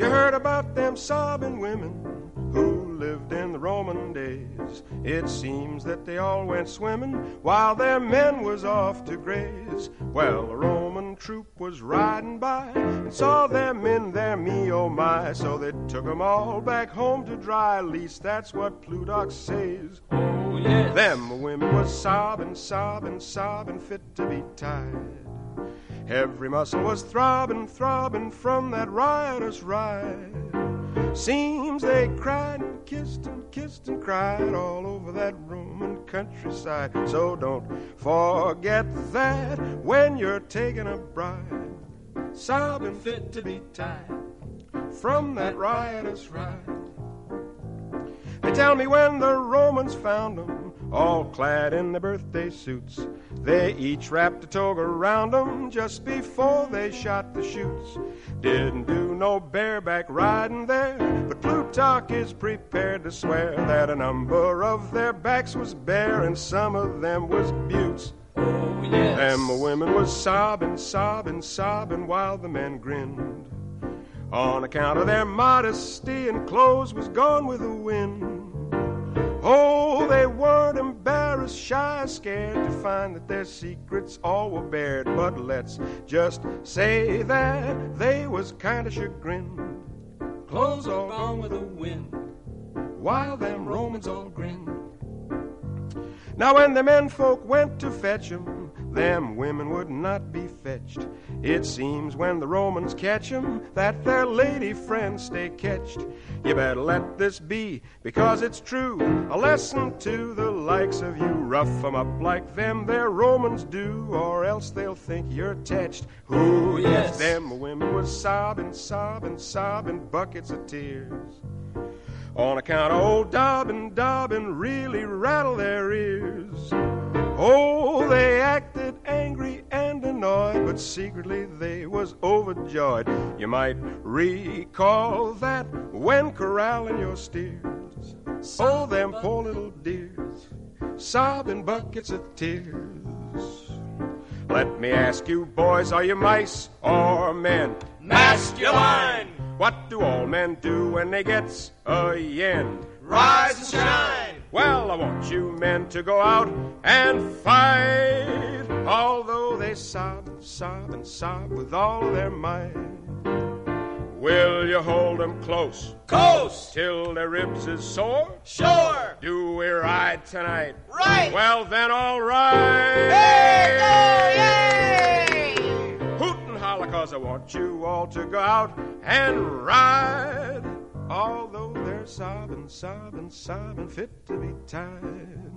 You heard about them sobbing women who lived in the Roman days. It seems that they all went swimming while their men was off to graze. Well, a Roman troop was riding by and saw them in their me oh my, so they took 'em all back home to dry. At least that's what Plutarch says. Oh, yes. Them women was sobbing, sobbing, sobbing, fit to be tied. Every muscle was throbbing, throbbing from that riotous ride. Seems they cried and kissed and kissed and cried all over that Roman countryside. So don't forget that when you're taking a bride, sobbing fit to be tied from that riotous ride. They tell me when the Romans found found 'em, all clad in their birthday suits, they each wrapped a toga around 'em just before they shot the chutes. Didn't do no bareback riding there, but Plutarch is prepared to swear that a number of their backs was bare and some of them was beauts. Oh, yes. Them women was sobbing, sobbing, sobbing while the men grinned. On account of their modesty and clothes was gone with the wind. Shy, scared to find that their secrets all were bared. But let's just say that they was kind of chagrined. Clothes all gone with the wind. while them Romans all grinned. Now, when the men folk went to fetch 'em, them women would not be fetched. It seems when the Romans catch 'em that their lady friends stay catched. You better let this be, because it's true. A lesson to the likes of you. Rough 'em up like them their Romans do, or else they'll think you're tetched. Who, yes, them women was sobbing, sobbing, sobbing buckets of tears. On account of old Dobbin, Dobbin really rattled their ears. Oh, they and secretly they was overjoyed. You might recall that when corralling your steers. Oh, them poor little dears, sobbing buckets of tears. Let me ask you, boys, are you mice or men? Masculine. What do all men do when they gets a yen? Rise and shine. Well, I want you men to go out and fight, sob and sob and sob with all their might. Will you hold 'em close Coast. till their ribs is sore? Sure. Do we ride tonight? Right. Well, then, all right. Hey, go, yay! Hoot and holler, cause I want you all to go out and ride. Although they're sobbing, sobbing, sobbing, fit to be tied.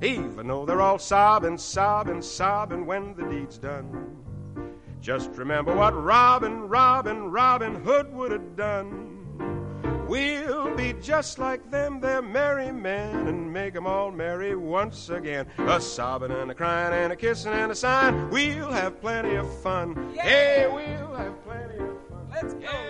Even though they're all sobbing, sobbing, sobbing when the deed's done. Just remember what Robin, Robin, Robin Hood would have done. We'll be just like them, they're merry men, and make 'em all merry once again. A sobbing and a crying and a kissing and a sighing. We'll have plenty of fun. Hey, we'll have plenty of fun. Let's go. Yeah,